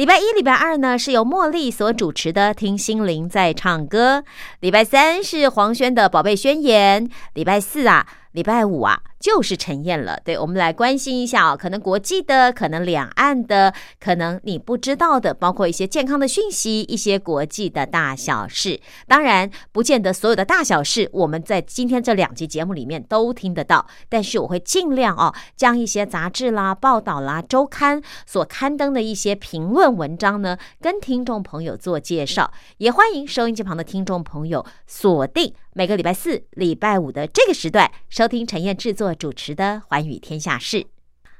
礼拜一、礼拜二呢，是由茉莉所主持的《听心灵在唱歌》；礼拜三是黄轩的《宝贝宣言》；礼拜四啊，礼拜五啊。就是陈燕了，对我们来关心一下哦，可能国际的，可能两岸的，可能你不知道的，包括一些健康的讯息，一些国际的大小事。当然，不见得所有的大小事我们在今天这两集节目里面都听得到，但是我会尽量哦，将一些杂志啦、报道啦、周刊所刊登的一些评论文章呢，跟听众朋友做介绍。也欢迎收音机旁的听众朋友锁定每个礼拜四、礼拜五的这个时段收听陈燕制作。主持的《寰宇天下事》。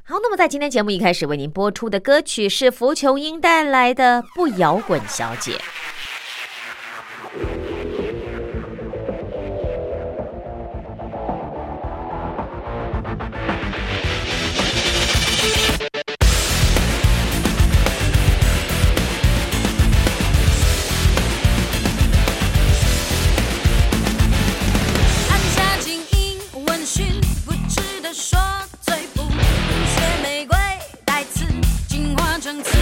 好，那么在今天节目一开始为您播出的歌曲是浮琼英带来的《不摇滚小姐》。生。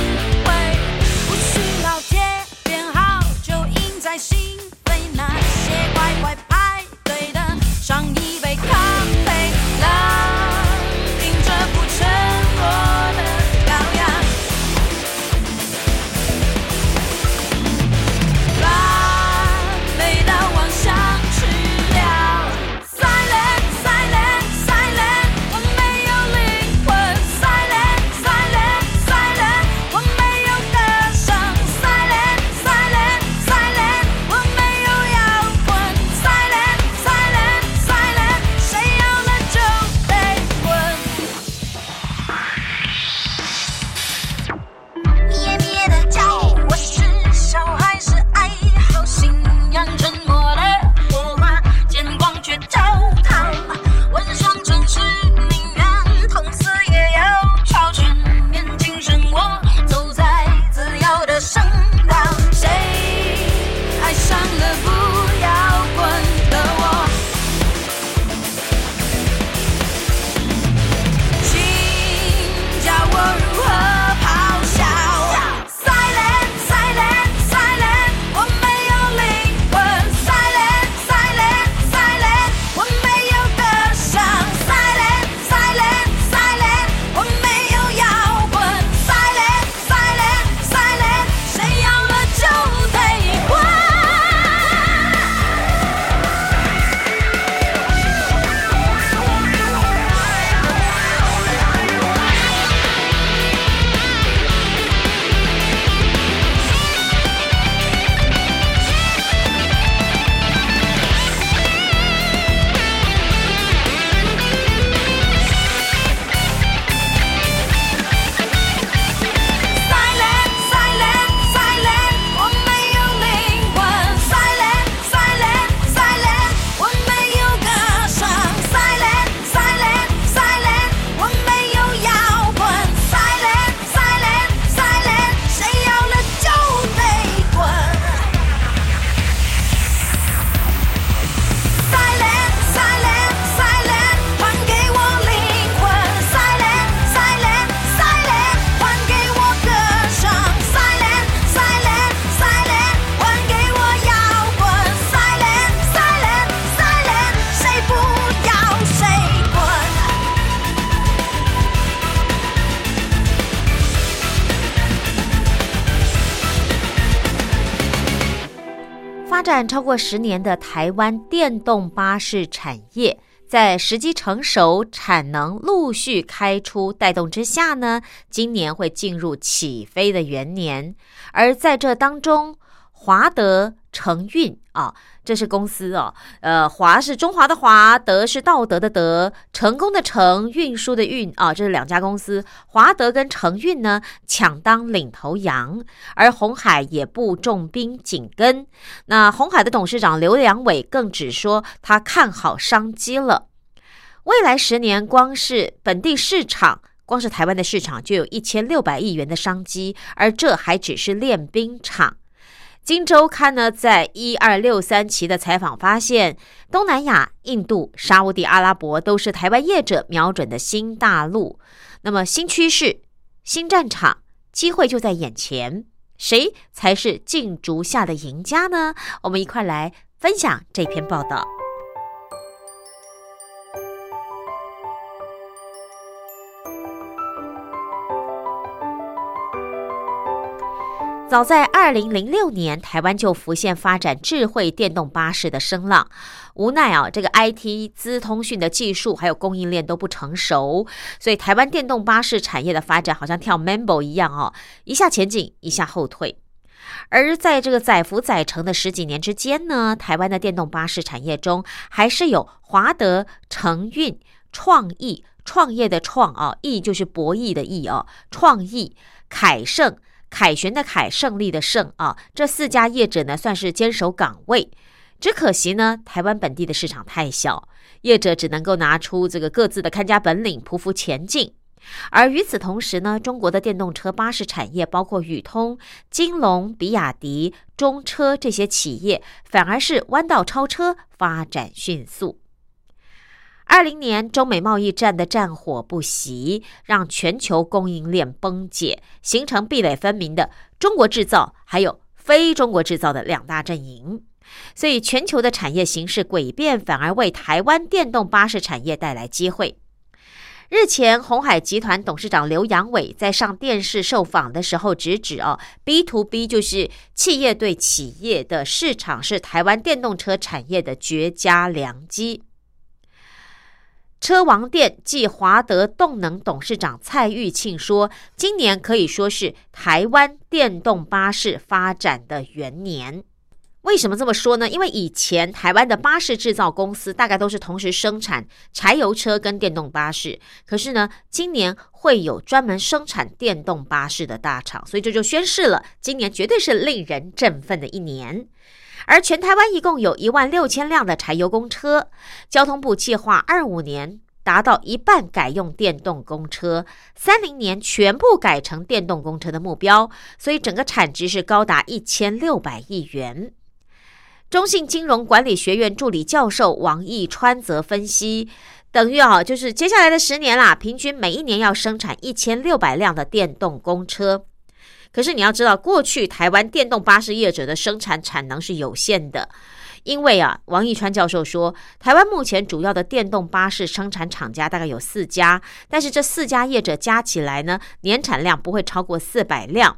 超过十年的台湾电动巴士产业，在时机成熟、产能陆续开出带动之下呢，今年会进入起飞的元年。而在这当中，华德承运啊，这是公司哦。呃，华是中华的华，德是道德的德，成功的成，运输的运啊，这是两家公司。华德跟承运呢，抢当领头羊，而红海也不重兵紧跟。那红海的董事长刘良伟更只说他看好商机了，未来十年光是本地市场。光是台湾的市场就有一千六百亿元的商机，而这还只是练兵场。《金周刊》呢，在一二六三期的采访发现，东南亚、印度、沙地阿拉伯都是台湾业者瞄准的新大陆。那么新趋势、新战场，机会就在眼前，谁才是竞逐下的赢家呢？我们一块来分享这篇报道。早在二零零六年，台湾就浮现发展智慧电动巴士的声浪。无奈啊，这个 IT 资通讯的技术还有供应链都不成熟，所以台湾电动巴士产业的发展好像跳 Mambo 一样哦，一下前进，一下后退。而在这个载浮载沉的十几年之间呢，台湾的电动巴士产业中，还是有华德、承运、创意、创业的创啊，意就是博弈的意哦，创意、凯盛。凯旋的凯，胜利的胜啊！这四家业者呢，算是坚守岗位。只可惜呢，台湾本地的市场太小，业者只能够拿出这个各自的看家本领，匍匐前进。而与此同时呢，中国的电动车巴士产业，包括宇通、金龙、比亚迪、中车这些企业，反而是弯道超车，发展迅速。二零年中美贸易战的战火不息，让全球供应链崩解，形成壁垒分明的中国制造还有非中国制造的两大阵营。所以，全球的产业形势诡变，反而为台湾电动巴士产业带来机会。日前，红海集团董事长刘扬伟在上电视受访的时候，直指哦，B to B 就是企业对企业的市场，是台湾电动车产业的绝佳良机。车王店暨华德动能董事长蔡玉庆说：“今年可以说是台湾电动巴士发展的元年。为什么这么说呢？因为以前台湾的巴士制造公司大概都是同时生产柴油车跟电动巴士，可是呢，今年会有专门生产电动巴士的大厂，所以这就宣示了今年绝对是令人振奋的一年。”而全台湾一共有一万六千辆的柴油公车，交通部计划二五年达到一半改用电动公车，三零年全部改成电动公车的目标，所以整个产值是高达一千六百亿元。中信金融管理学院助理教授王义川则分析，等于啊，就是接下来的十年啦，平均每一年要生产一千六百辆的电动公车。可是你要知道，过去台湾电动巴士业者的生产产能是有限的，因为啊，王义川教授说，台湾目前主要的电动巴士生产厂家大概有四家，但是这四家业者加起来呢，年产量不会超过四百辆。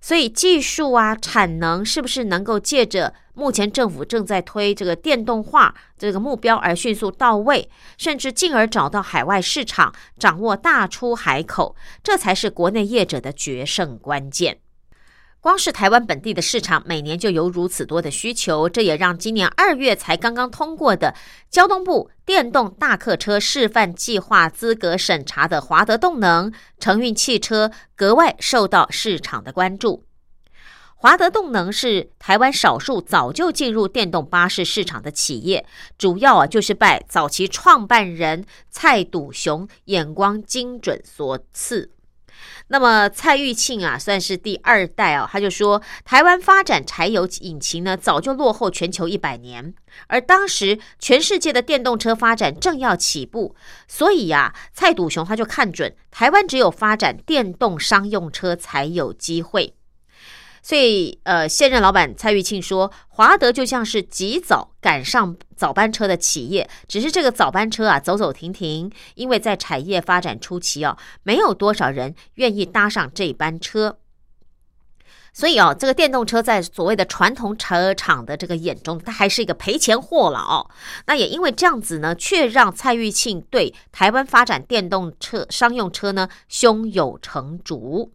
所以技术啊，产能是不是能够借着目前政府正在推这个电动化这个目标而迅速到位，甚至进而找到海外市场，掌握大出海口，这才是国内业者的决胜关键。光是台湾本地的市场，每年就有如此多的需求，这也让今年二月才刚刚通过的交通部电动大客车示范计划资格审查的华德动能承运汽车格外受到市场的关注。华德动能是台湾少数早就进入电动巴士市场的企业，主要啊就是拜早期创办人蔡笃雄眼光精准所赐。那么蔡玉庆啊，算是第二代哦。他就说，台湾发展柴油引擎呢，早就落后全球一百年，而当时全世界的电动车发展正要起步，所以呀，蔡笃雄他就看准台湾只有发展电动商用车才有机会。所以，呃，现任老板蔡玉庆说，华德就像是及早赶上早班车的企业，只是这个早班车啊，走走停停，因为在产业发展初期哦，没有多少人愿意搭上这班车。所以哦，这个电动车在所谓的传统车厂的这个眼中，它还是一个赔钱货了哦。那也因为这样子呢，却让蔡玉庆对台湾发展电动车商用车呢，胸有成竹，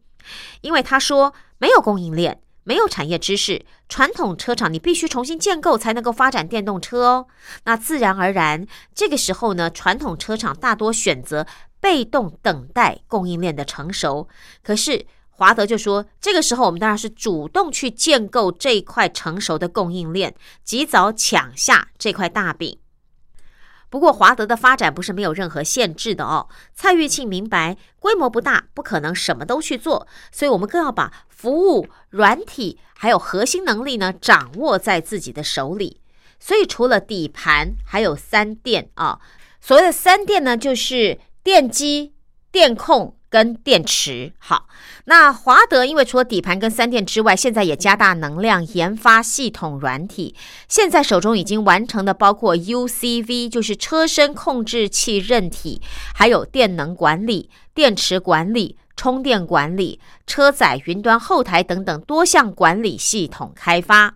因为他说没有供应链。没有产业知识，传统车厂你必须重新建构才能够发展电动车哦。那自然而然，这个时候呢，传统车厂大多选择被动等待供应链的成熟。可是华德就说，这个时候我们当然是主动去建构这一块成熟的供应链，及早抢下这块大饼。不过华德的发展不是没有任何限制的哦。蔡玉庆明白，规模不大，不可能什么都去做，所以我们更要把服务、软体还有核心能力呢掌握在自己的手里。所以除了底盘，还有三电啊。所谓的三电呢，就是电机、电控。跟电池好，那华德因为除了底盘跟三电之外，现在也加大能量研发系统软体。现在手中已经完成的包括 UCV，就是车身控制器韧体，还有电能管理、电池管理、充电管理、车载云端后台等等多项管理系统开发。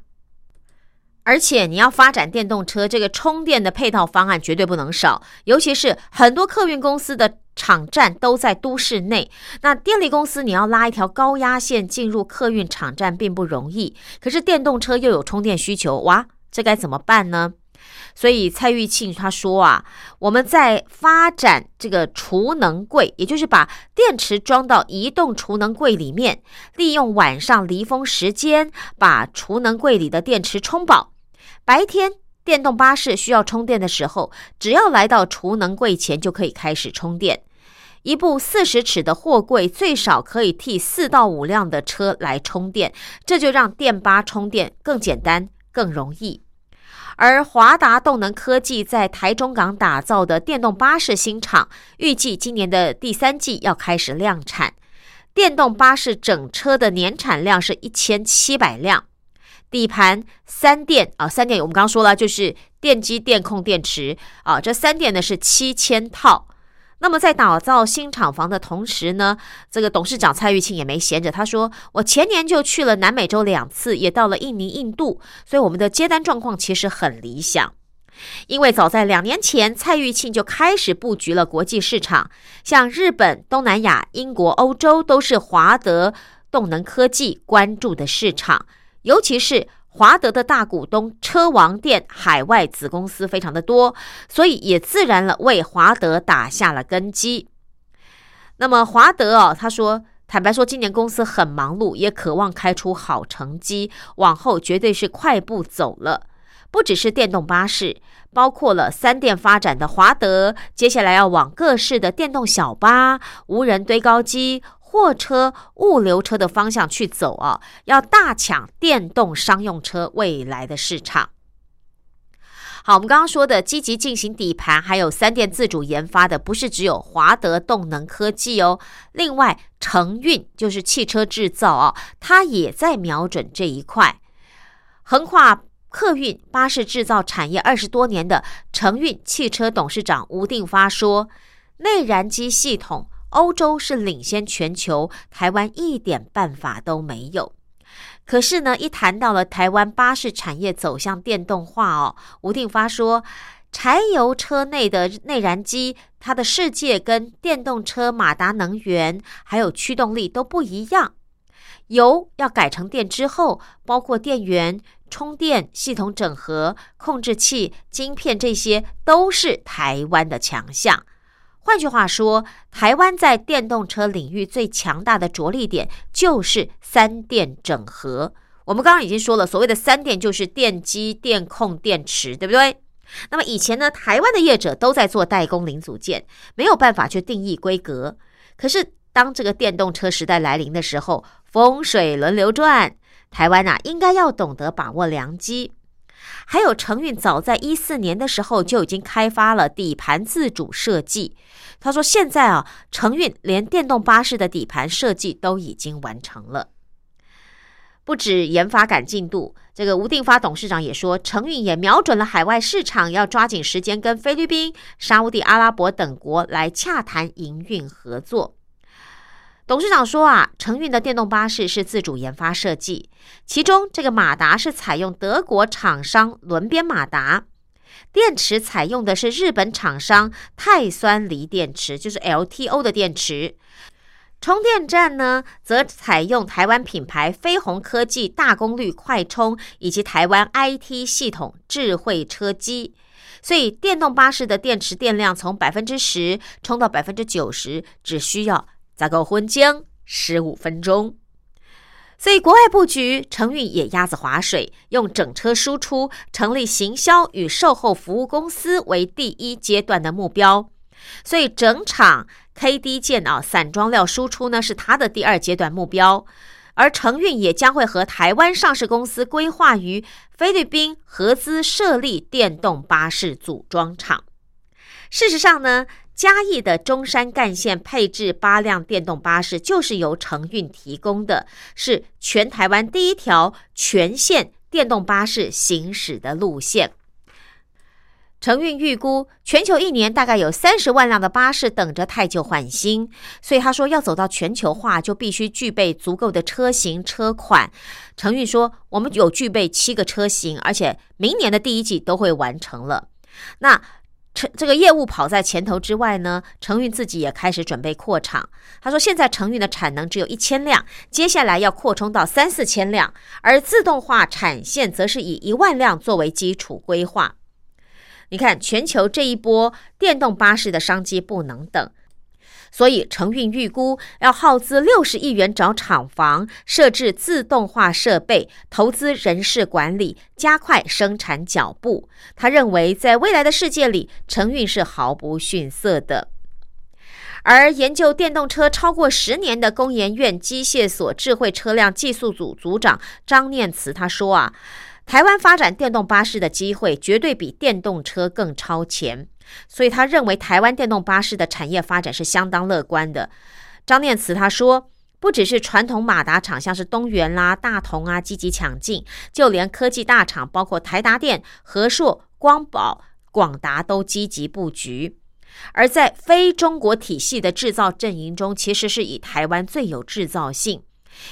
而且你要发展电动车，这个充电的配套方案绝对不能少，尤其是很多客运公司的。场站都在都市内，那电力公司你要拉一条高压线进入客运场站并不容易。可是电动车又有充电需求，哇，这该怎么办呢？所以蔡玉庆他说啊，我们在发展这个储能柜，也就是把电池装到移动储能柜里面，利用晚上离峰时间把储能柜里的电池充饱，白天。电动巴士需要充电的时候，只要来到储能柜前就可以开始充电。一部四十尺的货柜最少可以替四到五辆的车来充电，这就让电巴充电更简单、更容易。而华达动能科技在台中港打造的电动巴士新厂，预计今年的第三季要开始量产。电动巴士整车的年产量是一千七百辆。底盘三电啊，三电我们刚刚说了，就是电机、电控、电池啊，这三电呢是七千套。那么在打造新厂房的同时呢，这个董事长蔡玉庆也没闲着，他说：“我前年就去了南美洲两次，也到了印尼、印度，所以我们的接单状况其实很理想。因为早在两年前，蔡玉庆就开始布局了国际市场，像日本、东南亚、英国、欧洲都是华德动能科技关注的市场。”尤其是华德的大股东车王店海外子公司非常的多，所以也自然了为华德打下了根基。那么华德哦，他说，坦白说，今年公司很忙碌，也渴望开出好成绩，往后绝对是快步走了。不只是电动巴士，包括了三电发展的华德，接下来要往各式的电动小巴、无人堆高机。货车、物流车的方向去走啊，要大抢电动商用车未来的市场。好，我们刚刚说的积极进行底盘，还有三电自主研发的，不是只有华德动能科技哦。另外，承运就是汽车制造哦，它也在瞄准这一块。横跨客运、巴士制造产业二十多年的承运汽车董事长吴定发说：“内燃机系统。”欧洲是领先全球，台湾一点办法都没有。可是呢，一谈到了台湾巴士产业走向电动化哦，吴定发说，柴油车内的内燃机，它的世界跟电动车马达能源还有驱动力都不一样。油要改成电之后，包括电源、充电系统整合、控制器、晶片，这些都是台湾的强项。换句话说，台湾在电动车领域最强大的着力点就是三电整合。我们刚刚已经说了，所谓的三电就是电机、电控、电池，对不对？那么以前呢，台湾的业者都在做代工零组件，没有办法去定义规格。可是当这个电动车时代来临的时候，风水轮流转，台湾呐应该要懂得把握良机。还有承运早在一四年的时候就已经开发了底盘自主设计。他说：“现在啊，承运连电动巴士的底盘设计都已经完成了。不止研发赶进度，这个吴定发董事长也说，承运也瞄准了海外市场，要抓紧时间跟菲律宾、沙地阿拉伯等国来洽谈营运合作。”董事长说啊，承运的电动巴士是自主研发设计，其中这个马达是采用德国厂商轮边马达，电池采用的是日本厂商钛酸锂电池，就是 LTO 的电池。充电站呢，则采用台湾品牌飞鸿科技大功率快充以及台湾 IT 系统智慧车机，所以电动巴士的电池电量从百分之十充到百分之九十，只需要再够昏将十五分钟。所以国外布局，承运也鸭子划水，用整车输出，成立行销与售后服务公司为第一阶段的目标。所以整场 K D 件啊散装料输出呢是它的第二阶段目标，而承运也将会和台湾上市公司规划于菲律宾合资设立电动巴士组装厂。事实上呢，嘉义的中山干线配置八辆电动巴士，就是由承运提供的，是全台湾第一条全线电动巴士行驶的路线。承运预估，全球一年大概有三十万辆的巴士等着太旧换新，所以他说要走到全球化，就必须具备足够的车型车款。承运说，我们有具备七个车型，而且明年的第一季都会完成了。那这个业务跑在前头之外呢，承运自己也开始准备扩厂。他说，现在承运的产能只有一千辆，接下来要扩充到三四千辆，而自动化产线则是以一万辆作为基础规划。你看，全球这一波电动巴士的商机不能等，所以承运预估要耗资六十亿元找厂房，设置自动化设备，投资人事管理，加快生产脚步。他认为，在未来的世界里，承运是毫不逊色的。而研究电动车超过十年的工研院机械所智慧车辆技术组组长张念慈他说啊。台湾发展电动巴士的机会绝对比电动车更超前，所以他认为台湾电动巴士的产业发展是相当乐观的。张念慈他说，不只是传统马达厂，像是东元啦、大同啊积极抢进，就连科技大厂，包括台达电、和硕、光宝、广达都积极布局。而在非中国体系的制造阵营中，其实是以台湾最有制造性。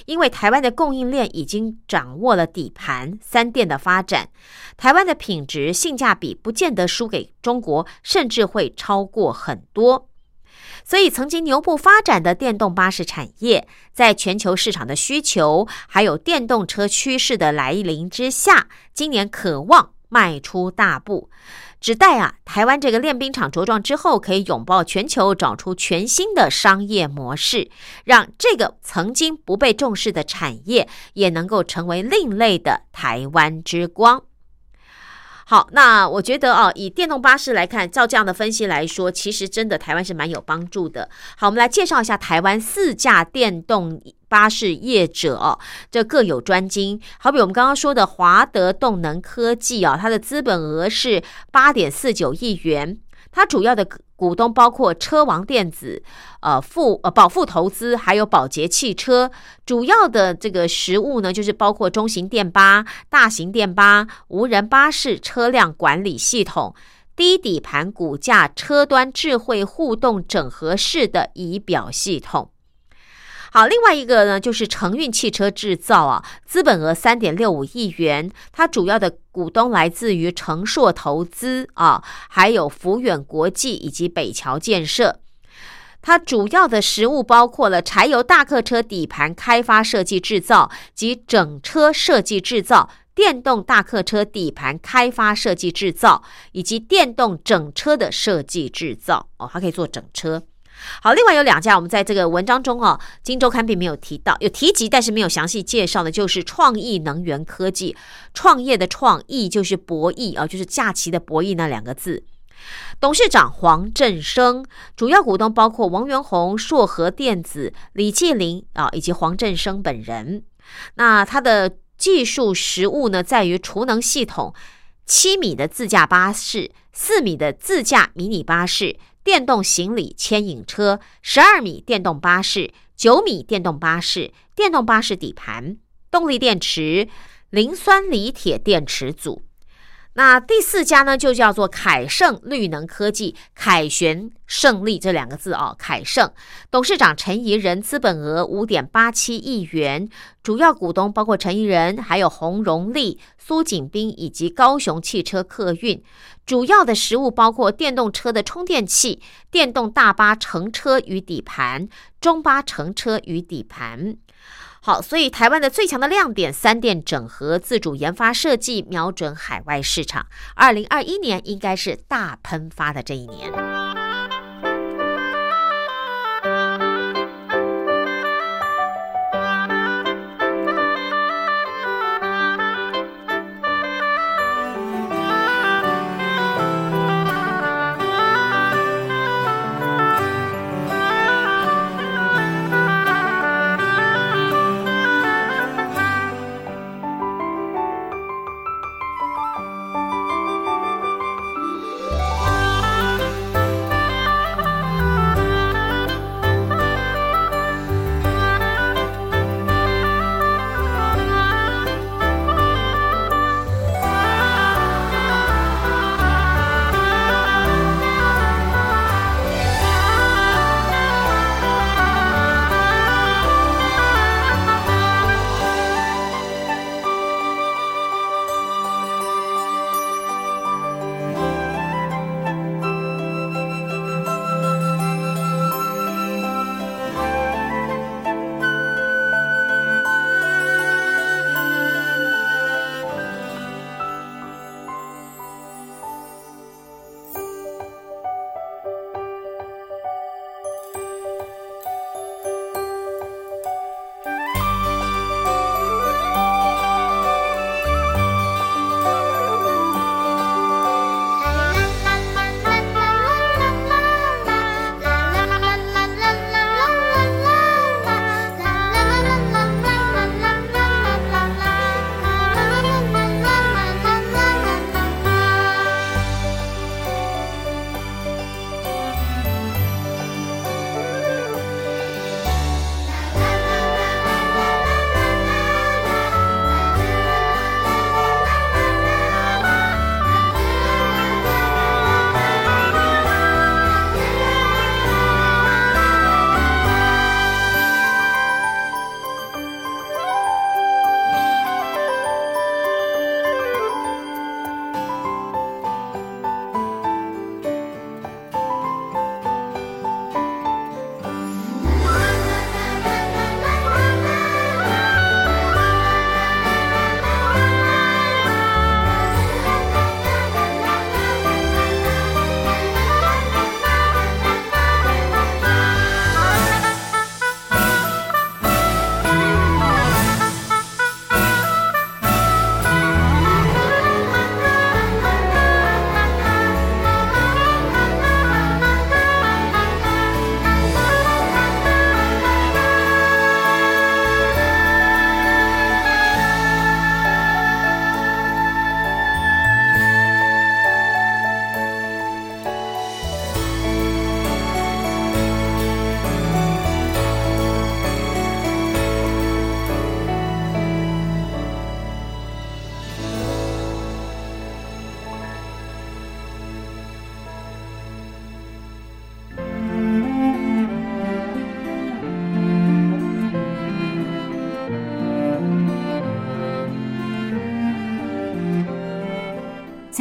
因为台湾的供应链已经掌握了底盘，三电的发展，台湾的品质性价比不见得输给中国，甚至会超过很多。所以，曾经牛步发展的电动巴士产业，在全球市场的需求还有电动车趋势的来临之下，今年渴望迈出大步。只待啊，台湾这个练兵场茁壮之后，可以拥抱全球，找出全新的商业模式，让这个曾经不被重视的产业，也能够成为另类的台湾之光。好，那我觉得啊，以电动巴士来看，照这样的分析来说，其实真的台湾是蛮有帮助的。好，我们来介绍一下台湾四架电动巴士业者哦，这各有专精。好比我们刚刚说的华德动能科技啊，它的资本额是八点四九亿元。它主要的股东包括车王电子、呃富呃宝富投资，还有宝洁汽车。主要的这个实物呢，就是包括中型电巴、大型电巴、无人巴士车辆管理系统、低底盘骨架、车端智慧互动整合式的仪表系统。好，另外一个呢，就是承运汽车制造啊，资本额三点六五亿元，它主要的股东来自于承硕投资啊，还有福远国际以及北桥建设。它主要的实物包括了柴油大客车底盘开发设计制造及整车设计制造，电动大客车底盘开发设计制造，以及电动整车的设计制造哦，它可以做整车。好，另外有两家，我们在这个文章中哦，《金周刊》并没有提到，有提及，但是没有详细介绍的，就是创意能源科技。创业的创意就是博弈啊，就是假期的博弈那两个字。董事长黄振生，主要股东包括王元宏、硕和电子、李继林啊，以及黄振生本人。那他的技术实物呢，在于储能系统、七米的自驾巴士、四米的自驾迷你巴士。电动行李牵引车、十二米电动巴士、九米电动巴士、电动巴士底盘、动力电池、磷酸锂铁电池组。那第四家呢，就叫做凯盛绿能科技，凯旋胜利这两个字啊，凯盛董事长陈怡仁，资本额五点八七亿元，主要股东包括陈怡仁，还有洪荣利、苏锦斌以及高雄汽车客运。主要的食物包括电动车的充电器、电动大巴乘车与底盘、中巴乘车与底盘。好，所以台湾的最强的亮点，三电整合、自主研发设计，瞄准海外市场。二零二一年应该是大喷发的这一年。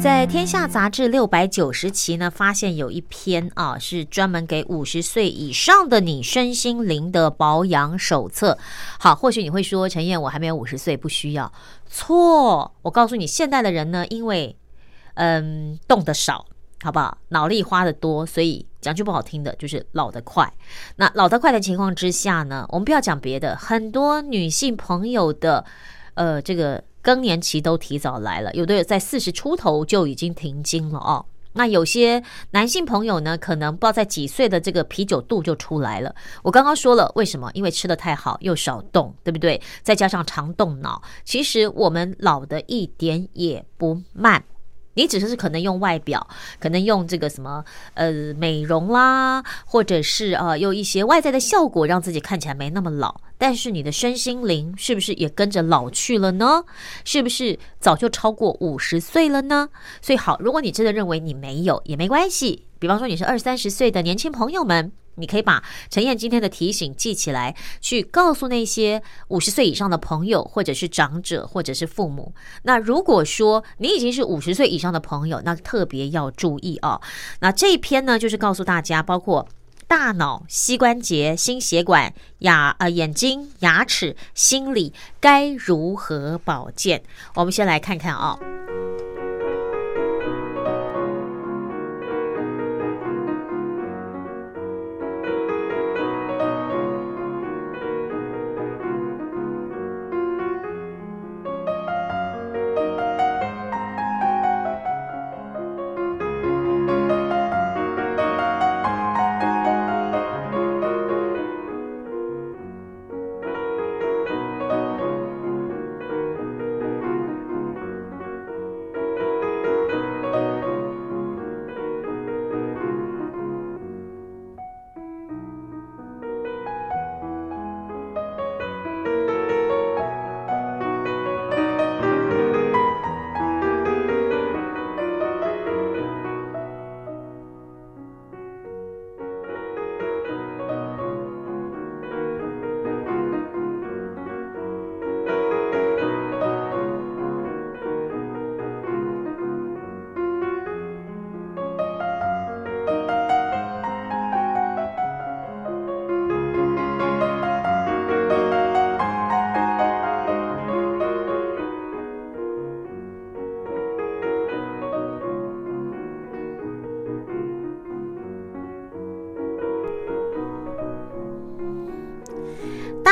在《天下》杂志六百九十期呢，发现有一篇啊，是专门给五十岁以上的你身心灵的保养手册。好，或许你会说，陈燕，我还没有五十岁，不需要。错，我告诉你，现代的人呢，因为嗯动得少，好不好？脑力花的多，所以讲句不好听的，就是老得快。那老得快的情况之下呢，我们不要讲别的，很多女性朋友的呃这个。更年期都提早来了，有的在四十出头就已经停经了哦。那有些男性朋友呢，可能不知道在几岁的这个啤酒肚就出来了。我刚刚说了，为什么？因为吃的太好，又少动，对不对？再加上常动脑，其实我们老的一点也不慢。你只是可能用外表，可能用这个什么呃美容啦，或者是呃用一些外在的效果，让自己看起来没那么老。但是你的身心灵是不是也跟着老去了呢？是不是早就超过五十岁了呢？所以好，如果你真的认为你没有，也没关系。比方说你是二三十岁的年轻朋友们。你可以把陈燕今天的提醒记起来，去告诉那些五十岁以上的朋友，或者是长者，或者是父母。那如果说你已经是五十岁以上的朋友，那特别要注意啊。那这一篇呢，就是告诉大家，包括大脑、膝关节、心血管、牙呃眼睛、牙齿、心理该如何保健。我们先来看看啊。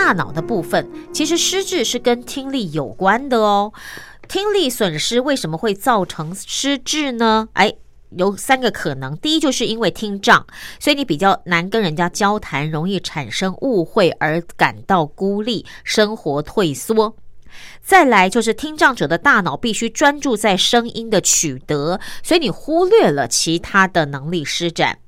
大脑的部分，其实失智是跟听力有关的哦。听力损失为什么会造成失智呢？哎，有三个可能。第一，就是因为听障，所以你比较难跟人家交谈，容易产生误会而感到孤立，生活退缩。再来，就是听障者的大脑必须专注在声音的取得，所以你忽略了其他的能力施展。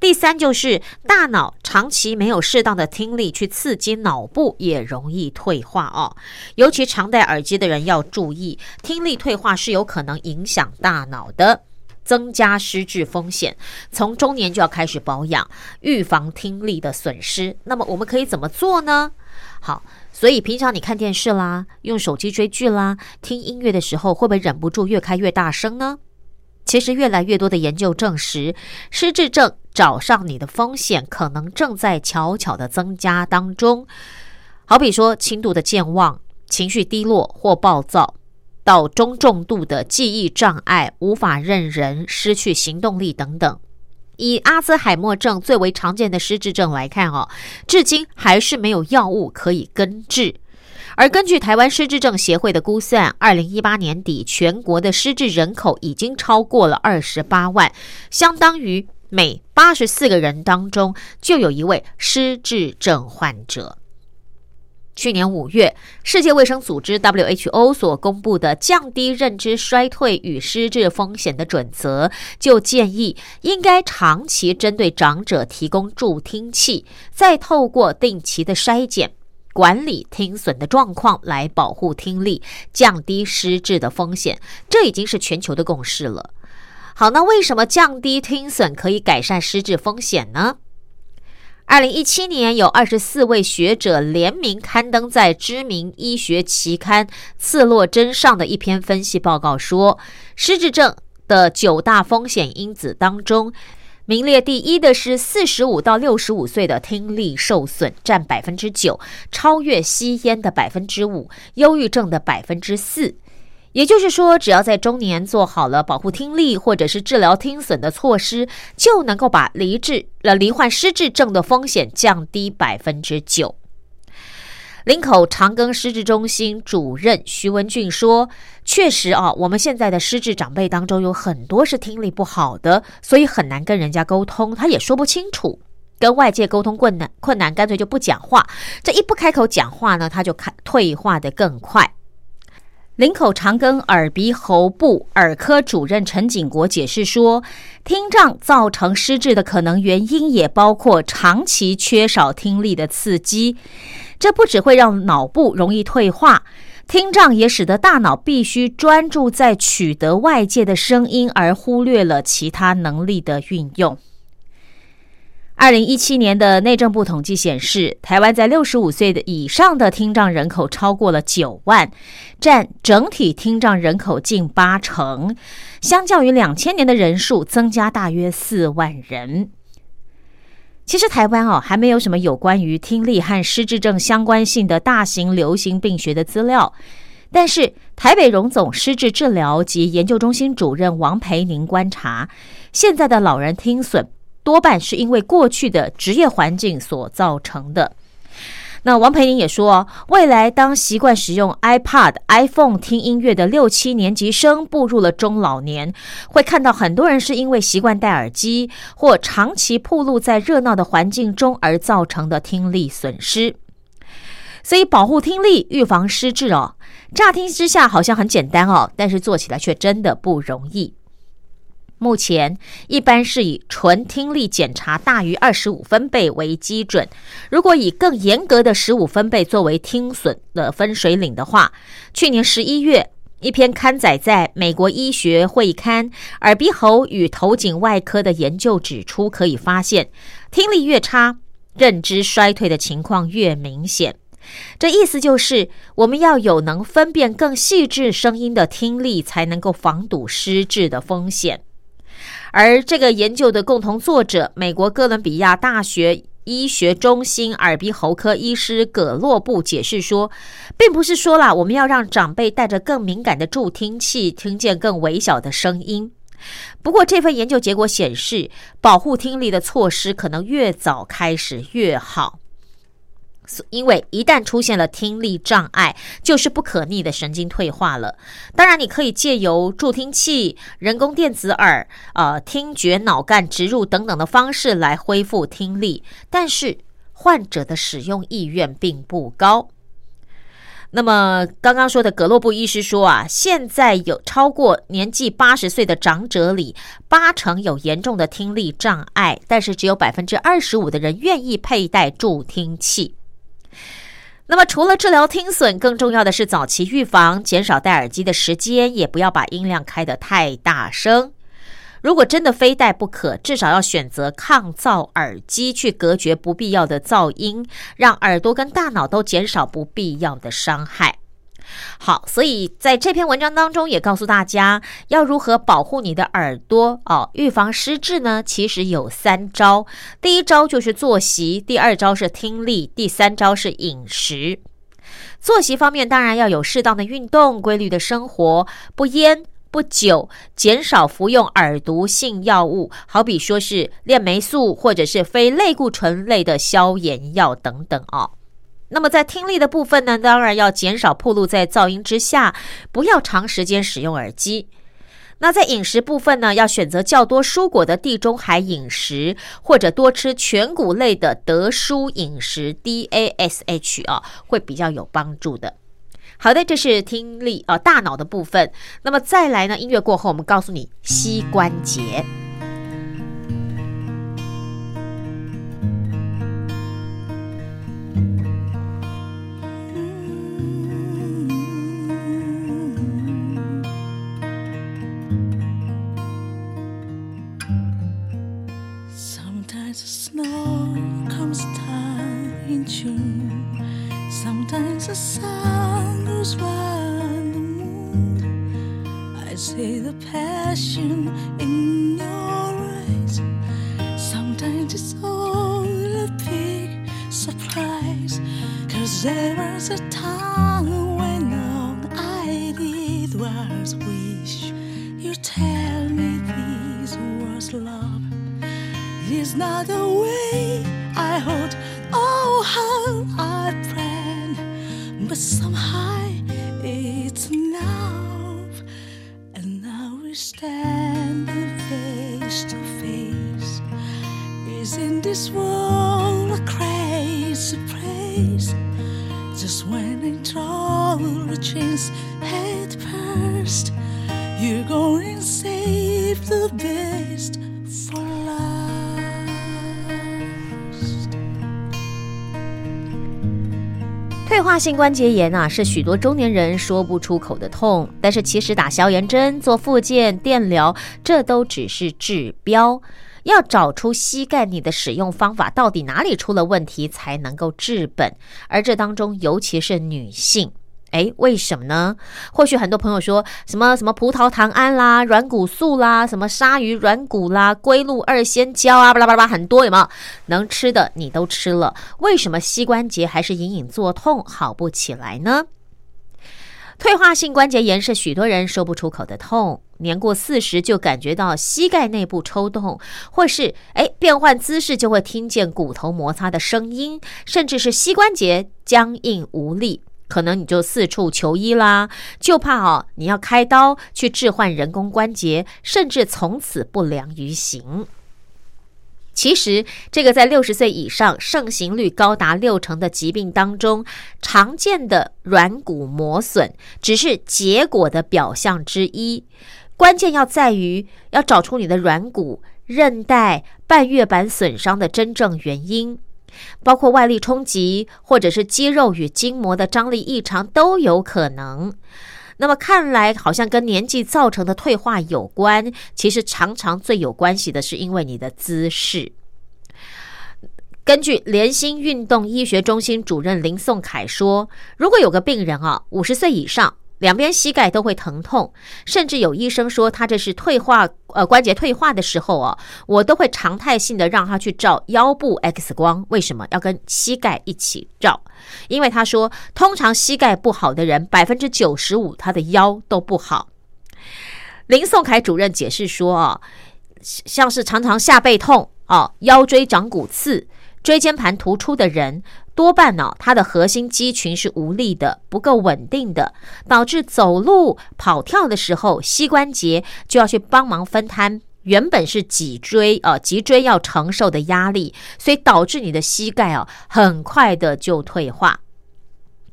第三就是大脑长期没有适当的听力去刺激脑部，也容易退化哦。尤其常戴耳机的人要注意，听力退化是有可能影响大脑的，增加失智风险。从中年就要开始保养，预防听力的损失。那么我们可以怎么做呢？好，所以平常你看电视啦，用手机追剧啦，听音乐的时候，会不会忍不住越开越大声呢？其实，越来越多的研究证实，失智症找上你的风险可能正在悄悄的增加当中。好比说，轻度的健忘、情绪低落或暴躁，到中重度的记忆障碍、无法认人、失去行动力等等。以阿兹海默症最为常见的失智症来看，哦，至今还是没有药物可以根治。而根据台湾失智症协会的估算，二零一八年底全国的失智人口已经超过了二十八万，相当于每八十四个人当中就有一位失智症患者。去年五月，世界卫生组织 WHO 所公布的降低认知衰退与失智风险的准则，就建议应该长期针对长者提供助听器，再透过定期的筛检。管理听损的状况来保护听力，降低失智的风险，这已经是全球的共识了。好，那为什么降低听损可以改善失智风险呢？二零一七年，有二十四位学者联名刊登在知名医学期刊《刺络针》上的一篇分析报告说，失智症的九大风险因子当中。名列第一的是四十五到六十五岁的听力受损，占百分之九，超越吸烟的百分之五，忧郁症的百分之四。也就是说，只要在中年做好了保护听力或者是治疗听损的措施，就能够把离智、呃罹患失智症的风险降低百分之九。林口长庚失智中心主任徐文俊说：“确实啊，我们现在的失智长辈当中有很多是听力不好的，所以很难跟人家沟通，他也说不清楚，跟外界沟通困难，困难干脆就不讲话。这一不开口讲话呢，他就开退化的更快。”林口长庚耳鼻喉部耳科主任陈景国解释说，听障造成失智的可能原因也包括长期缺少听力的刺激，这不只会让脑部容易退化，听障也使得大脑必须专注在取得外界的声音，而忽略了其他能力的运用。二零一七年的内政部统计显示，台湾在六十五岁的以上的听障人口超过了九万，占整体听障人口近八成。相较于两千年的人数，增加大约四万人。其实台湾哦，还没有什么有关于听力和失智症相关性的大型流行病学的资料。但是台北荣总失智治疗及研究中心主任王培宁观察，现在的老人听损。多半是因为过去的职业环境所造成的。那王培林也说，未来当习惯使用 iPad、iPhone 听音乐的六七年级生步入了中老年，会看到很多人是因为习惯戴耳机或长期暴露在热闹的环境中而造成的听力损失。所以，保护听力、预防失智哦，乍听之下好像很简单哦，但是做起来却真的不容易。目前一般是以纯听力检查大于二十五分贝为基准，如果以更严格的十五分贝作为听损的分水岭的话，去年十一月一篇刊载在美国医学会刊《耳鼻喉与头颈外科》的研究指出，可以发现听力越差，认知衰退的情况越明显。这意思就是，我们要有能分辨更细致声音的听力，才能够防堵失智的风险。而这个研究的共同作者，美国哥伦比亚大学医学中心耳鼻喉科医师葛洛布解释说，并不是说啦，我们要让长辈带着更敏感的助听器，听见更微小的声音。不过，这份研究结果显示，保护听力的措施可能越早开始越好。因为一旦出现了听力障碍，就是不可逆的神经退化了。当然，你可以借由助听器、人工电子耳、呃听觉脑干植入等等的方式来恢复听力，但是患者的使用意愿并不高。那么，刚刚说的格洛布医师说啊，现在有超过年纪八十岁的长者里，八成有严重的听力障碍，但是只有百分之二十五的人愿意佩戴助听器。那么，除了治疗听损，更重要的是早期预防，减少戴耳机的时间，也不要把音量开得太大声。如果真的非戴不可，至少要选择抗噪耳机，去隔绝不必要的噪音，让耳朵跟大脑都减少不必要的伤害。好，所以在这篇文章当中也告诉大家要如何保护你的耳朵哦，预防失智呢？其实有三招，第一招就是作息，第二招是听力，第三招是饮食。作息方面当然要有适当的运动，规律的生活，不烟不酒，减少服用耳毒性药物，好比说是链霉素或者是非类固醇类的消炎药等等哦。那么在听力的部分呢，当然要减少暴露在噪音之下，不要长时间使用耳机。那在饮食部分呢，要选择较多蔬果的地中海饮食，或者多吃全谷类的德蔬饮食 （DASH） 啊，会比较有帮助的。好的，这是听力呃大脑的部分。那么再来呢，音乐过后，我们告诉你膝关节。The sun goes round the moon. I see the passion in your eyes. Sometimes it's all a big surprise. Cause there was a time when all I did was wish you tell me this was love. This not the way I hoped. Oh, how I prayed somehow it's love, and now we're standing face to face. Isn't this world a crazy place? Just when I in trouble change head first, you're going to save the day. 化性关节炎啊，是许多中年人说不出口的痛。但是其实打消炎针、做复健、电疗，这都只是治标。要找出膝盖你的使用方法到底哪里出了问题，才能够治本。而这当中，尤其是女性，诶，为什么呢？或许很多朋友说什么什么葡萄糖胺啦、软骨素啦、什么鲨鱼软骨啦、龟鹿二仙胶啊，巴拉巴拉巴拉，很多有没有？能吃的你都吃了，为什么膝关节还是隐隐作痛，好不起来呢？退化性关节炎是许多人说不出口的痛，年过四十就感觉到膝盖内部抽动，或是哎变换姿势就会听见骨头摩擦的声音，甚至是膝关节僵硬无力，可能你就四处求医啦，就怕哦你要开刀去置换人工关节，甚至从此不良于行。其实，这个在六十岁以上盛行率高达六成的疾病当中，常见的软骨磨损只是结果的表象之一。关键要在于要找出你的软骨、韧带、半月板损伤的真正原因，包括外力冲击或者是肌肉与筋膜的张力异常都有可能。那么看来好像跟年纪造成的退化有关，其实常常最有关系的是因为你的姿势。根据联心运动医学中心主任林颂凯说，如果有个病人啊，五十岁以上，两边膝盖都会疼痛，甚至有医生说他这是退化，呃，关节退化的时候啊，我都会常态性的让他去照腰部 X 光。为什么要跟膝盖一起照？因为他说，通常膝盖不好的人，百分之九十五他的腰都不好。林颂凯主任解释说啊，像是常常下背痛哦，腰椎长骨刺。椎间盘突出的人，多半呢，它的核心肌群是无力的，不够稳定的，导致走路、跑跳的时候，膝关节就要去帮忙分摊原本是脊椎啊脊椎要承受的压力，所以导致你的膝盖啊很快的就退化。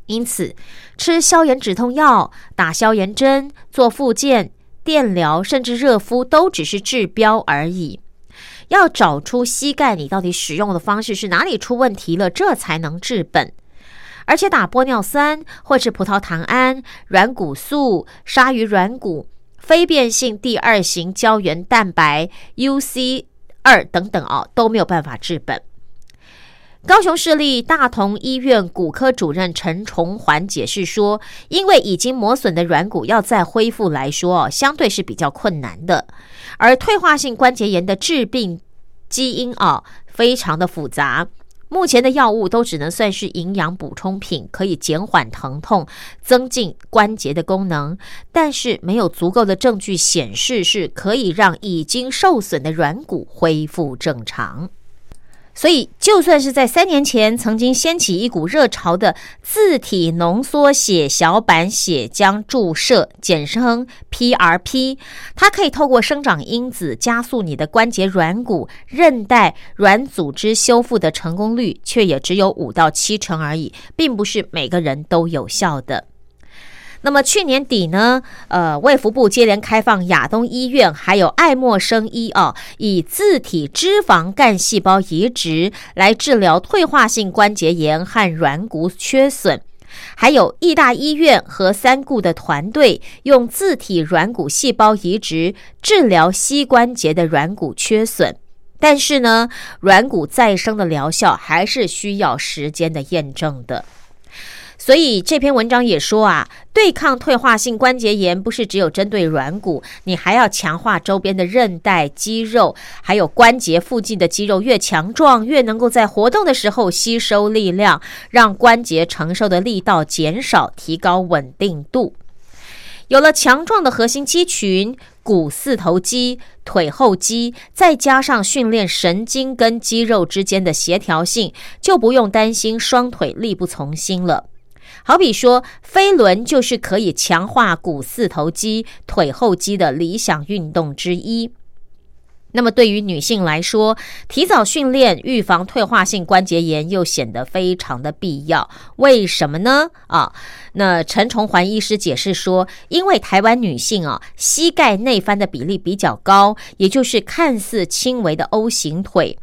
因此，吃消炎止痛药、打消炎针、做复健、电疗，甚至热敷，都只是治标而已。要找出膝盖你到底使用的方式是哪里出问题了，这才能治本。而且打玻尿酸或是葡萄糖胺、软骨素、鲨鱼软骨、非变性第二型胶原蛋白 （UC 二）等等啊，都没有办法治本。高雄市立大同医院骨科主任陈崇环解释说：“因为已经磨损的软骨要再恢复来说，相对是比较困难的。而退化性关节炎的致病基因啊，非常的复杂。目前的药物都只能算是营养补充品，可以减缓疼痛，增进关节的功能，但是没有足够的证据显示是可以让已经受损的软骨恢复正常。”所以，就算是在三年前曾经掀起一股热潮的自体浓缩血小板血浆注射，简称 PRP，它可以透过生长因子加速你的关节软骨、韧带、软组织修复的成功率，却也只有五到七成而已，并不是每个人都有效的。那么去年底呢，呃，卫福部接连开放亚东医院还有爱默生医啊，以自体脂肪干细胞移植来治疗退化性关节炎和软骨缺损，还有义大医院和三顾的团队用自体软骨细胞移植治疗膝关节的软骨缺损，但是呢，软骨再生的疗效还是需要时间的验证的。所以这篇文章也说啊，对抗退化性关节炎不是只有针对软骨，你还要强化周边的韧带、肌肉，还有关节附近的肌肉越强壮，越能够在活动的时候吸收力量，让关节承受的力道减少，提高稳定度。有了强壮的核心肌群、股四头肌、腿后肌，再加上训练神经跟肌肉之间的协调性，就不用担心双腿力不从心了。好比说，飞轮就是可以强化股四头肌、腿后肌的理想运动之一。那么对于女性来说，提早训练预防退化性关节炎又显得非常的必要。为什么呢？啊，那陈崇环医师解释说，因为台湾女性啊，膝盖内翻的比例比较高，也就是看似轻微的 O 型腿。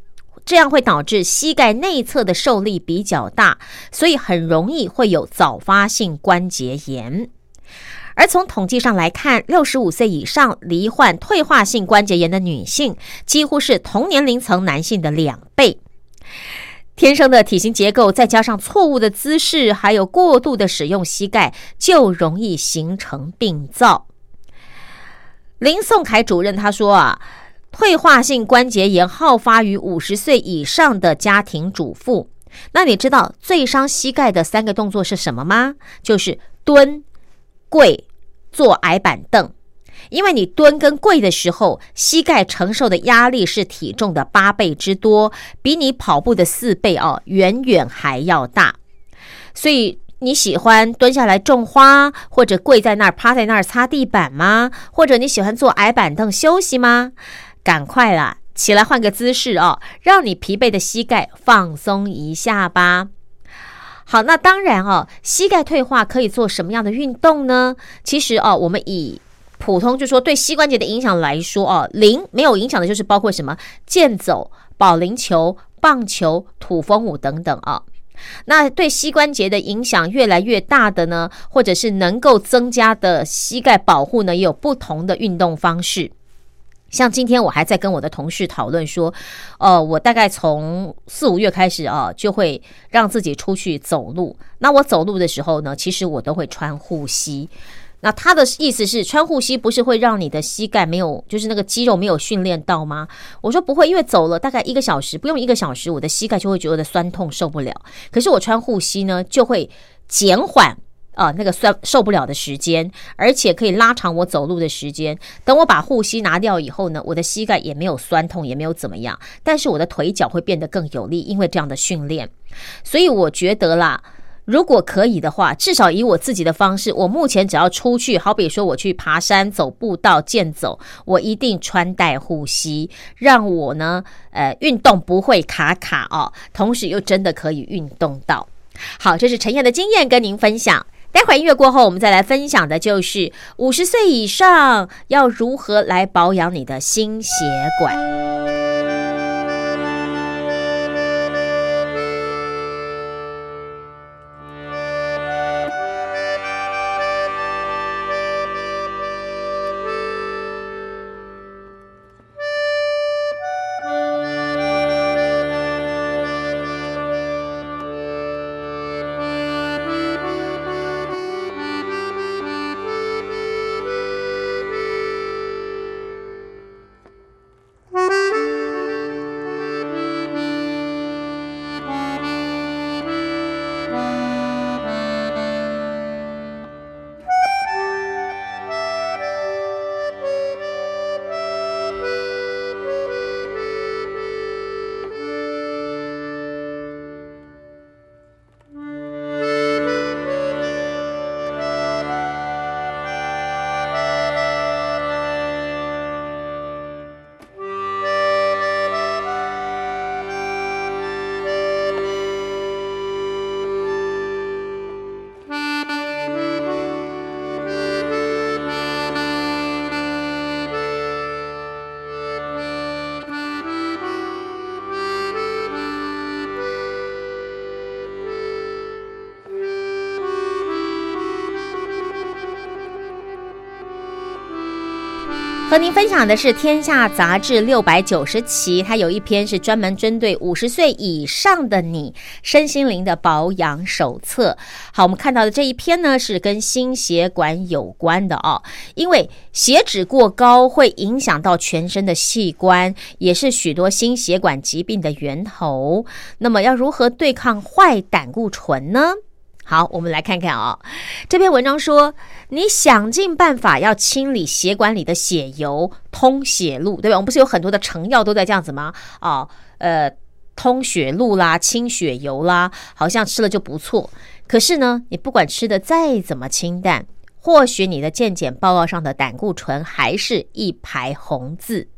这样会导致膝盖内侧的受力比较大，所以很容易会有早发性关节炎。而从统计上来看，六十五岁以上罹患退化性关节炎的女性，几乎是同年龄层男性的两倍。天生的体型结构，再加上错误的姿势，还有过度的使用膝盖，就容易形成病灶。林颂凯主任他说啊。退化性关节炎好发于五十岁以上的家庭主妇。那你知道最伤膝盖的三个动作是什么吗？就是蹲、跪、坐矮板凳。因为你蹲跟跪的时候，膝盖承受的压力是体重的八倍之多，比你跑步的四倍哦，远远还要大。所以你喜欢蹲下来种花，或者跪在那儿趴在那儿擦地板吗？或者你喜欢坐矮板凳休息吗？赶快啦，起来换个姿势哦，让你疲惫的膝盖放松一下吧。好，那当然哦，膝盖退化可以做什么样的运动呢？其实哦，我们以普通就说对膝关节的影响来说哦，零没有影响的就是包括什么健走、保龄球、棒球、土风舞等等啊。那对膝关节的影响越来越大的呢，或者是能够增加的膝盖保护呢，也有不同的运动方式。像今天我还在跟我的同事讨论说，呃，我大概从四五月开始啊，就会让自己出去走路。那我走路的时候呢，其实我都会穿护膝。那他的意思是，穿护膝不是会让你的膝盖没有，就是那个肌肉没有训练到吗？我说不会，因为走了大概一个小时，不用一个小时，我的膝盖就会觉得酸痛受不了。可是我穿护膝呢，就会减缓。啊，那个酸受不了的时间，而且可以拉长我走路的时间。等我把护膝拿掉以后呢，我的膝盖也没有酸痛，也没有怎么样。但是我的腿脚会变得更有力，因为这样的训练。所以我觉得啦，如果可以的话，至少以我自己的方式，我目前只要出去，好比说我去爬山、走步道、健走，我一定穿戴护膝，让我呢，呃，运动不会卡卡哦，同时又真的可以运动到。好，这是陈燕的经验跟您分享。待会音乐过后，我们再来分享的就是五十岁以上要如何来保养你的心血管。和您分享的是《天下杂志》六百九十期，它有一篇是专门针对五十岁以上的你身心灵的保养手册。好，我们看到的这一篇呢，是跟心血管有关的哦，因为血脂过高会影响到全身的器官，也是许多心血管疾病的源头。那么，要如何对抗坏胆固醇呢？好，我们来看看啊，这篇文章说，你想尽办法要清理血管里的血油，通血路，对吧？我们不是有很多的成药都在这样子吗？哦，呃，通血路啦，清血油啦，好像吃了就不错。可是呢，你不管吃的再怎么清淡，或许你的健检报告上的胆固醇还是一排红字。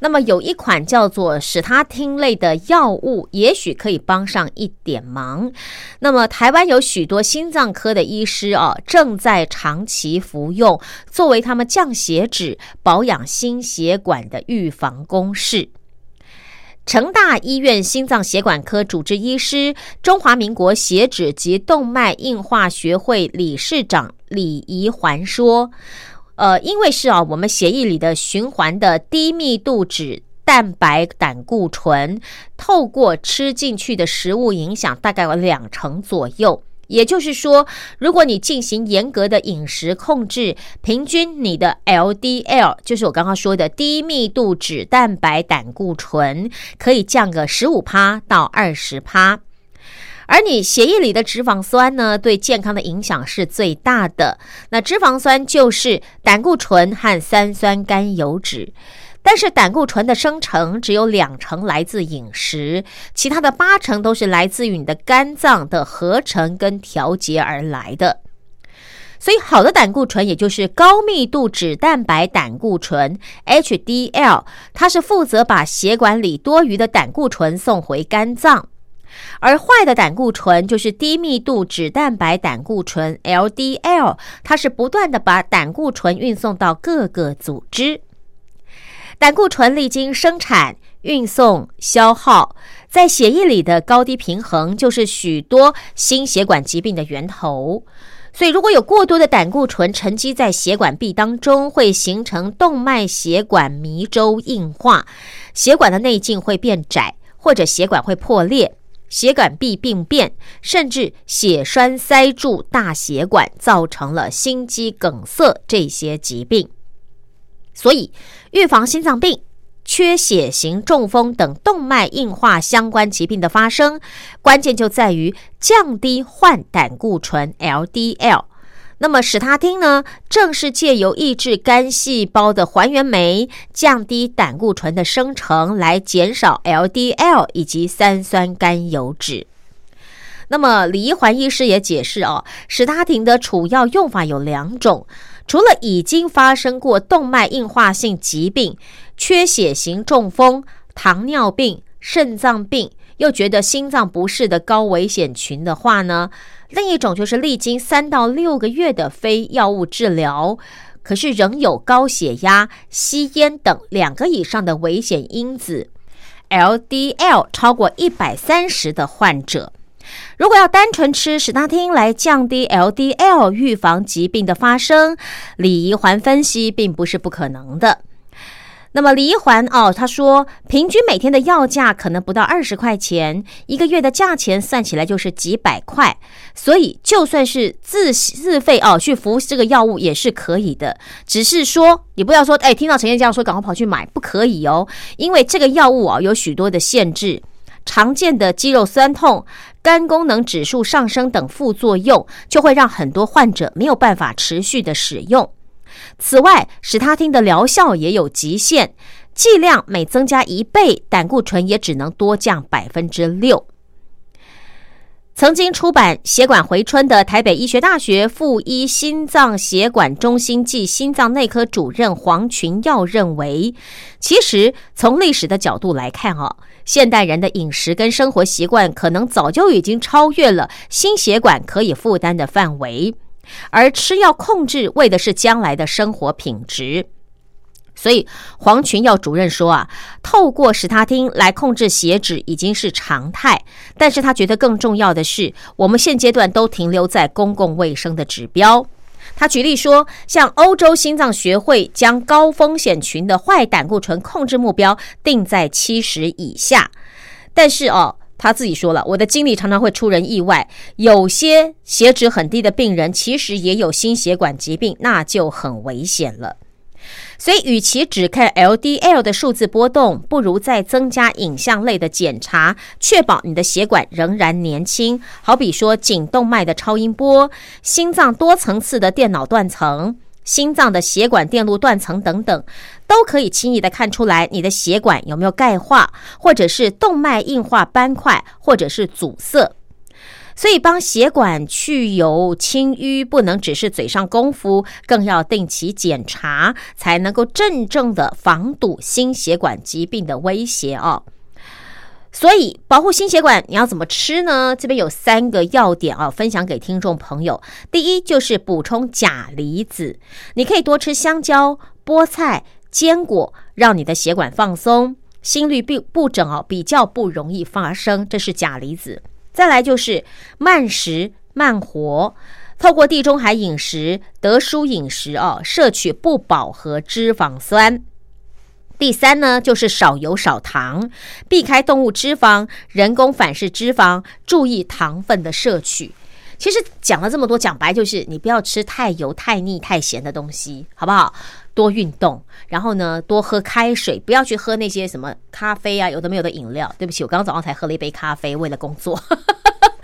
那么有一款叫做使他听类的药物，也许可以帮上一点忙。那么台湾有许多心脏科的医师哦，正在长期服用，作为他们降血脂、保养心血管的预防公式。成大医院心脏血管科主治医师、中华民国血脂及动脉硬化学会理事长李怡环说。呃，因为是啊，我们血液里的循环的低密度脂蛋白胆固醇，透过吃进去的食物影响大概有两成左右。也就是说，如果你进行严格的饮食控制，平均你的 LDL，就是我刚刚说的低密度脂蛋白胆固醇，可以降个十五趴到二十趴。而你血液里的脂肪酸呢，对健康的影响是最大的。那脂肪酸就是胆固醇和三酸甘油脂，但是胆固醇的生成只有两成来自饮食，其他的八成都是来自于你的肝脏的合成跟调节而来的。所以，好的胆固醇也就是高密度脂蛋白胆固醇 （HDL），它是负责把血管里多余的胆固醇送回肝脏。而坏的胆固醇就是低密度脂蛋白胆固醇 （LDL），它是不断的把胆固醇运送到各个组织。胆固醇历经生产、运送、消耗，在血液里的高低平衡，就是许多心血管疾病的源头。所以，如果有过多的胆固醇沉积在血管壁当中，会形成动脉血管迷周硬化，血管的内径会变窄，或者血管会破裂。血管壁病变，甚至血栓塞住大血管，造成了心肌梗塞这些疾病。所以，预防心脏病、缺血型中风等动脉硬化相关疾病的发生，关键就在于降低患胆固醇 （LDL）。那么史他汀呢，正是借由抑制肝细胞的还原酶，降低胆固醇的生成，来减少 LDL 以及三酸甘油脂。那么李一环医师也解释哦，史他汀的主要用法有两种，除了已经发生过动脉硬化性疾病、缺血型中风、糖尿病、肾脏病，又觉得心脏不适的高危险群的话呢？另一种就是历经三到六个月的非药物治疗，可是仍有高血压、吸烟等两个以上的危险因子，LDL 超过一百三十的患者，如果要单纯吃史大汀来降低 LDL，预防疾病的发生，李怡环分析并不是不可能的。那么李一环哦，他说平均每天的药价可能不到二十块钱，一个月的价钱算起来就是几百块，所以就算是自自费哦去服这个药物也是可以的。只是说你不要说哎，听到陈燕这样说，赶快跑去买，不可以哦，因为这个药物啊有许多的限制，常见的肌肉酸痛、肝功能指数上升等副作用，就会让很多患者没有办法持续的使用。此外，使他汀的疗效也有极限，剂量每增加一倍，胆固醇也只能多降百分之六。曾经出版《血管回春》的台北医学大学附一心脏血管中心暨心脏内科主任黄群耀认为，其实从历史的角度来看，哦，现代人的饮食跟生活习惯可能早就已经超越了心血管可以负担的范围。而吃药控制为的是将来的生活品质，所以黄群耀主任说啊，透过史他汀来控制血脂已经是常态，但是他觉得更重要的是，我们现阶段都停留在公共卫生的指标。他举例说，像欧洲心脏学会将高风险群的坏胆固醇控制目标定在七十以下，但是哦。他自己说了，我的经历常常会出人意外。有些血脂很低的病人，其实也有心血管疾病，那就很危险了。所以，与其只看 LDL 的数字波动，不如再增加影像类的检查，确保你的血管仍然年轻。好比说颈动脉的超音波、心脏多层次的电脑断层。心脏的血管电路断层等等，都可以轻易的看出来你的血管有没有钙化，或者是动脉硬化斑块，或者是阻塞。所以帮血管去油清淤，不能只是嘴上功夫，更要定期检查，才能够真正的防堵心血管疾病的威胁哦。所以保护心血管，你要怎么吃呢？这边有三个要点啊，分享给听众朋友。第一就是补充钾离子，你可以多吃香蕉、菠菜、坚果，让你的血管放松，心率不不整哦，比较不容易发生。这是钾离子。再来就是慢食慢活，透过地中海饮食、德蔬饮食哦，摄取不饱和脂肪酸。第三呢，就是少油少糖，避开动物脂肪、人工反式脂肪，注意糖分的摄取。其实讲了这么多，讲白就是你不要吃太油、太腻、太咸的东西，好不好？多运动，然后呢，多喝开水，不要去喝那些什么咖啡啊，有的没有的饮料。对不起，我刚刚早上才喝了一杯咖啡，为了工作。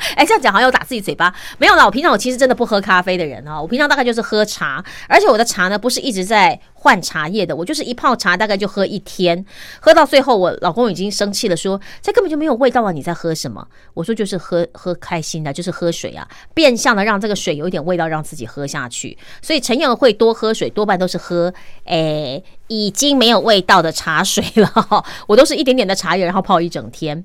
哎，这样讲好像要打自己嘴巴。没有啦，我平常我其实真的不喝咖啡的人啊，我平常大概就是喝茶，而且我的茶呢不是一直在换茶叶的，我就是一泡茶大概就喝一天，喝到最后我老公已经生气了，说这根本就没有味道了，你在喝什么？我说就是喝喝开心的，就是喝水啊，变相的让这个水有一点味道，让自己喝下去。所以陈燕会多喝水，多半都是喝哎已经没有味道的茶水了，我都是一点点的茶叶，然后泡一整天。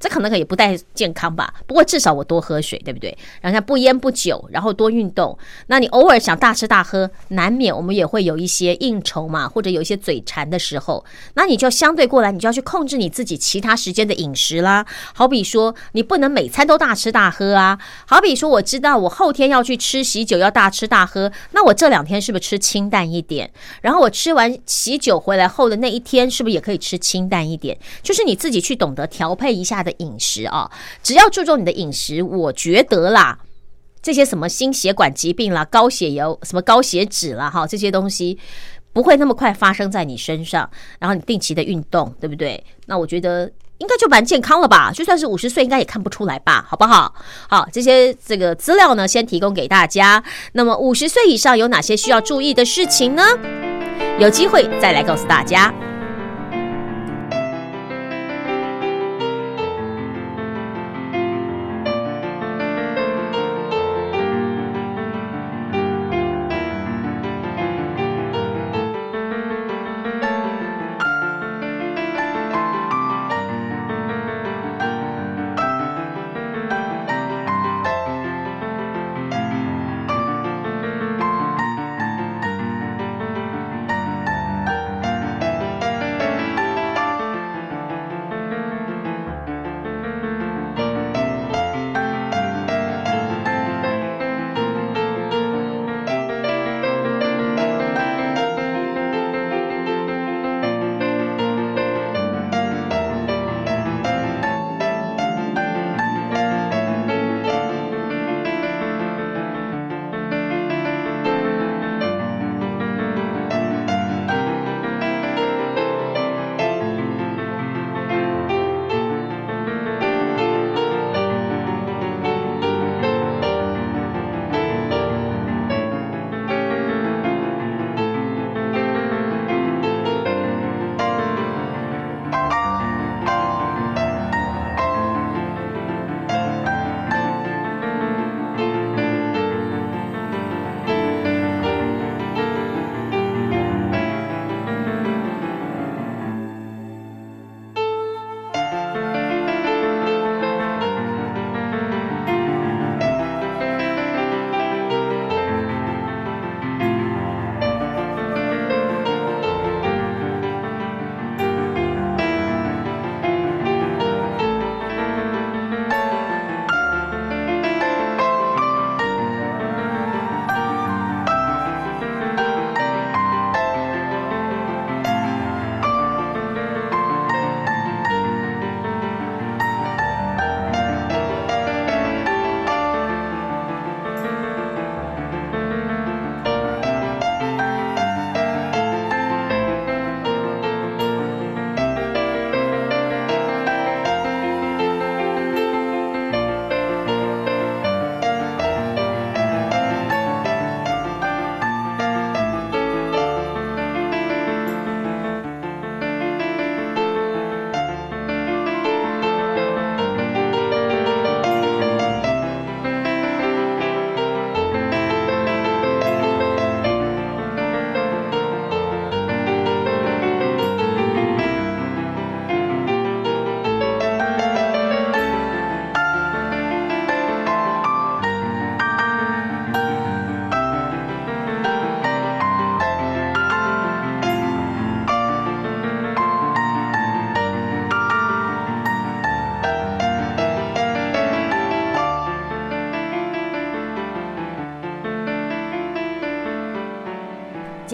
这可能可也不太健康吧，不过至少我多喝水，对不对？然后不烟不酒，然后多运动。那你偶尔想大吃大喝，难免我们也会有一些应酬嘛，或者有一些嘴馋的时候，那你就相对过来，你就要去控制你自己其他时间的饮食啦。好比说，你不能每餐都大吃大喝啊。好比说，我知道我后天要去吃喜酒，要大吃大喝，那我这两天是不是吃清淡一点？然后我吃完喜酒回来后的那一天，是不是也可以吃清淡一点？就是你自己去懂得调配一下的。饮食啊，只要注重你的饮食，我觉得啦，这些什么心血管疾病啦、高血油、什么高血脂啦，哈，这些东西不会那么快发生在你身上。然后你定期的运动，对不对？那我觉得应该就蛮健康了吧？就算是五十岁，应该也看不出来吧？好不好？好，这些这个资料呢，先提供给大家。那么五十岁以上有哪些需要注意的事情呢？有机会再来告诉大家。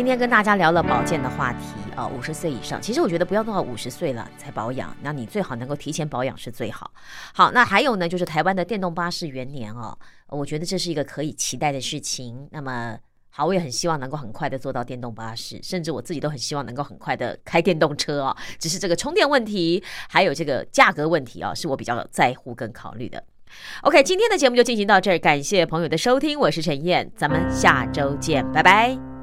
今天跟大家聊了保健的话题啊，五十岁以上，其实我觉得不要到五十岁了才保养，那你最好能够提前保养是最好。好，那还有呢，就是台湾的电动巴士元年哦，我觉得这是一个可以期待的事情。那么，好，我也很希望能够很快的做到电动巴士，甚至我自己都很希望能够很快的开电动车哦。只是这个充电问题，还有这个价格问题啊，是我比较在乎跟考虑的。OK，今天的节目就进行到这儿，感谢朋友的收听，我是陈燕，咱们下周见，拜拜。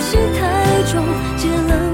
心太重结了